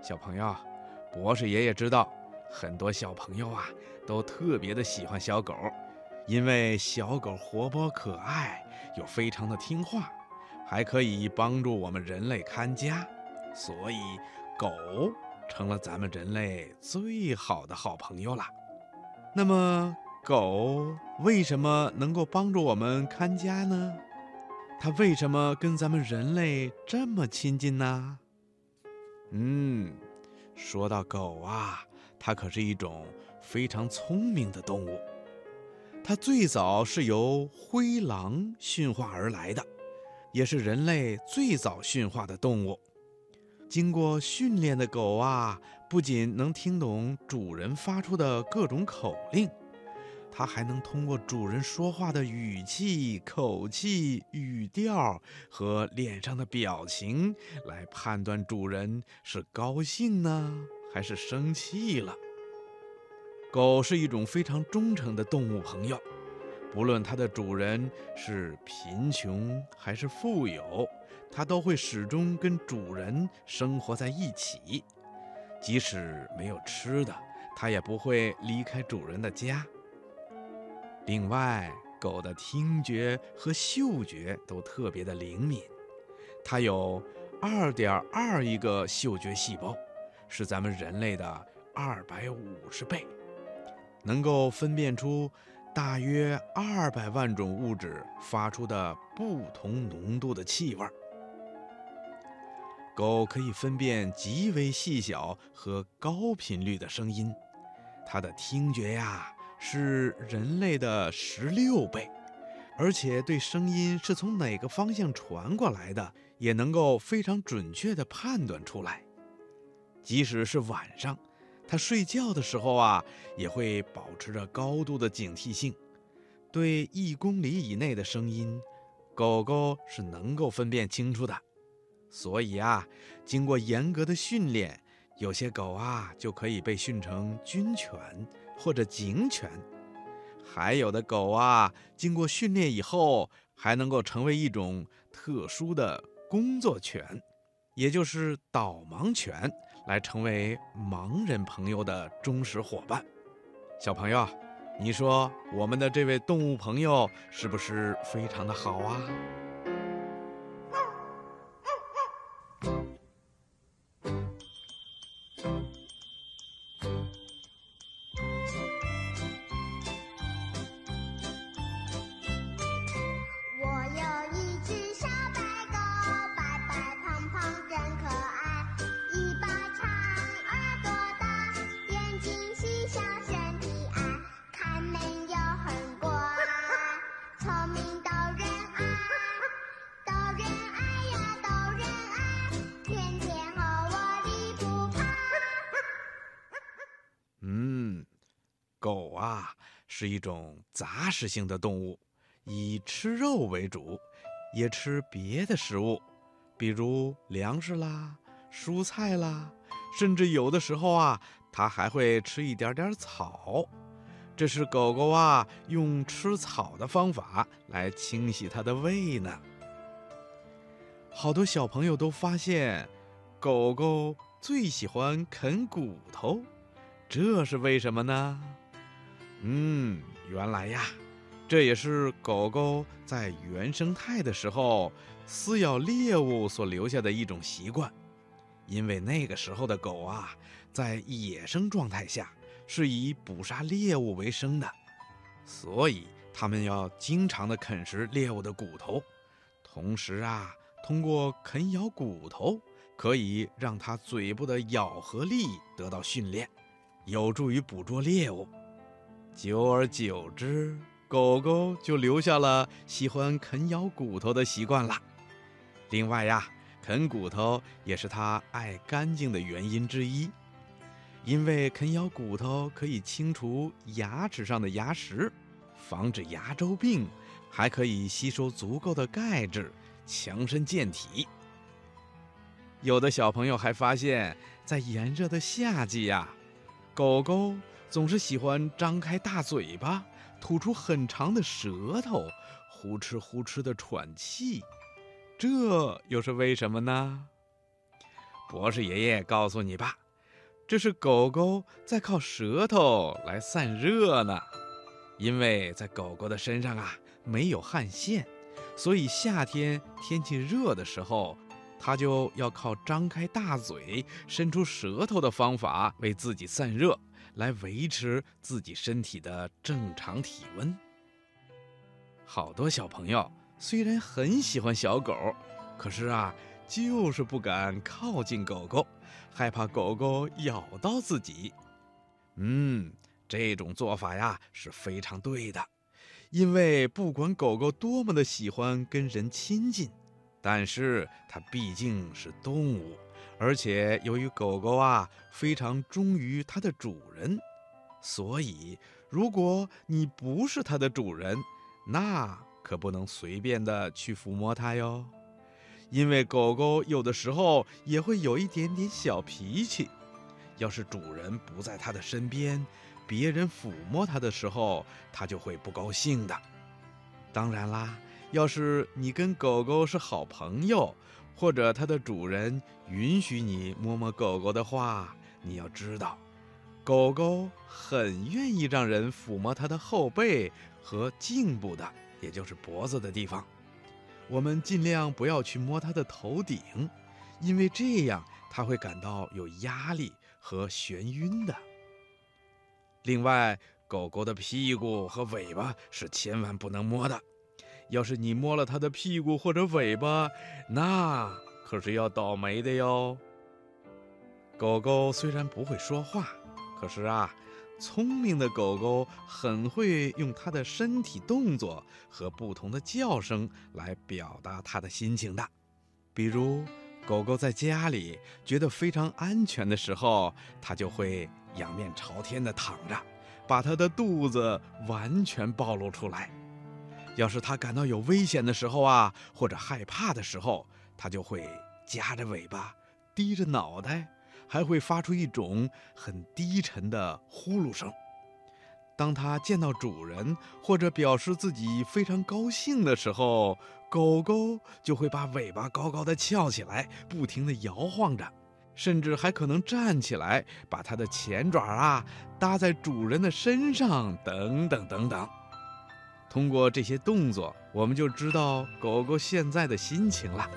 小朋友，博士爷爷知道，很多小朋友啊都特别的喜欢小狗，因为小狗活泼可爱，又非常的听话，还可以帮助我们人类看家，所以狗成了咱们人类最好的好朋友了。那么，狗为什么能够帮助我们看家呢？它为什么跟咱们人类这么亲近呢？嗯，说到狗啊，它可是一种非常聪明的动物。它最早是由灰狼驯化而来的，也是人类最早驯化的动物。经过训练的狗啊，不仅能听懂主人发出的各种口令。它还能通过主人说话的语气、口气、语调和脸上的表情来判断主人是高兴呢，还是生气了。狗是一种非常忠诚的动物朋友，不论它的主人是贫穷还是富有，它都会始终跟主人生活在一起。即使没有吃的，它也不会离开主人的家。另外，狗的听觉和嗅觉都特别的灵敏，它有二点二亿个嗅觉细胞，是咱们人类的二百五十倍，能够分辨出大约二百万种物质发出的不同浓度的气味。狗可以分辨极为细小和高频率的声音，它的听觉呀。是人类的十六倍，而且对声音是从哪个方向传过来的，也能够非常准确地判断出来。即使是晚上，它睡觉的时候啊，也会保持着高度的警惕性。对一公里以内的声音，狗狗是能够分辨清楚的。所以啊，经过严格的训练，有些狗啊就可以被训成军犬。或者警犬，还有的狗啊，经过训练以后，还能够成为一种特殊的工作犬，也就是导盲犬，来成为盲人朋友的忠实伙伴。小朋友，你说我们的这位动物朋友是不是非常的好啊？狗啊，是一种杂食性的动物，以吃肉为主，也吃别的食物，比如粮食啦、蔬菜啦，甚至有的时候啊，它还会吃一点点草。这是狗狗啊用吃草的方法来清洗它的胃呢。好多小朋友都发现，狗狗最喜欢啃骨头，这是为什么呢？嗯，原来呀，这也是狗狗在原生态的时候撕咬猎物所留下的一种习惯。因为那个时候的狗啊，在野生状态下是以捕杀猎物为生的，所以它们要经常的啃食猎物的骨头。同时啊，通过啃咬骨头，可以让它嘴部的咬合力得到训练，有助于捕捉猎物。久而久之，狗狗就留下了喜欢啃咬骨头的习惯了。另外呀，啃骨头也是它爱干净的原因之一，因为啃咬骨头可以清除牙齿上的牙石，防止牙周病，还可以吸收足够的钙质，强身健体。有的小朋友还发现，在炎热的夏季呀，狗狗。总是喜欢张开大嘴巴，吐出很长的舌头，呼哧呼哧的喘气，这又是为什么呢？博士爷爷告诉你吧，这是狗狗在靠舌头来散热呢。因为在狗狗的身上啊没有汗腺，所以夏天天气热的时候，它就要靠张开大嘴、伸出舌头的方法为自己散热，来维持自己身体的正常体温。好多小朋友虽然很喜欢小狗，可是啊，就是不敢靠近狗狗，害怕狗狗咬到自己。嗯，这种做法呀是非常对的，因为不管狗狗多么的喜欢跟人亲近，但是它毕竟是动物，而且由于狗狗啊非常忠于它的主人，所以如果你不是它的主人，那可不能随便的去抚摸它哟，因为狗狗有的时候也会有一点点小脾气。要是主人不在它的身边，别人抚摸它的时候，它就会不高兴的。当然啦，要是你跟狗狗是好朋友，或者它的主人允许你摸摸狗狗的话，你要知道，狗狗很愿意让人抚摸它的后背。和颈部的，也就是脖子的地方，我们尽量不要去摸它的头顶，因为这样它会感到有压力和眩晕的。另外，狗狗的屁股和尾巴是千万不能摸的，要是你摸了它的屁股或者尾巴，那可是要倒霉的哟。狗狗虽然不会说话，可是啊。聪明的狗狗很会用它的身体动作和不同的叫声来表达它的心情的。比如，狗狗在家里觉得非常安全的时候，它就会仰面朝天的躺着，把它的肚子完全暴露出来。要是它感到有危险的时候啊，或者害怕的时候，它就会夹着尾巴，低着脑袋。还会发出一种很低沉的呼噜声。当它见到主人或者表示自己非常高兴的时候，狗狗就会把尾巴高高的翘起来，不停地摇晃着，甚至还可能站起来，把它的前爪啊搭在主人的身上，等等等等。通过这些动作，我们就知道狗狗现在的心情了。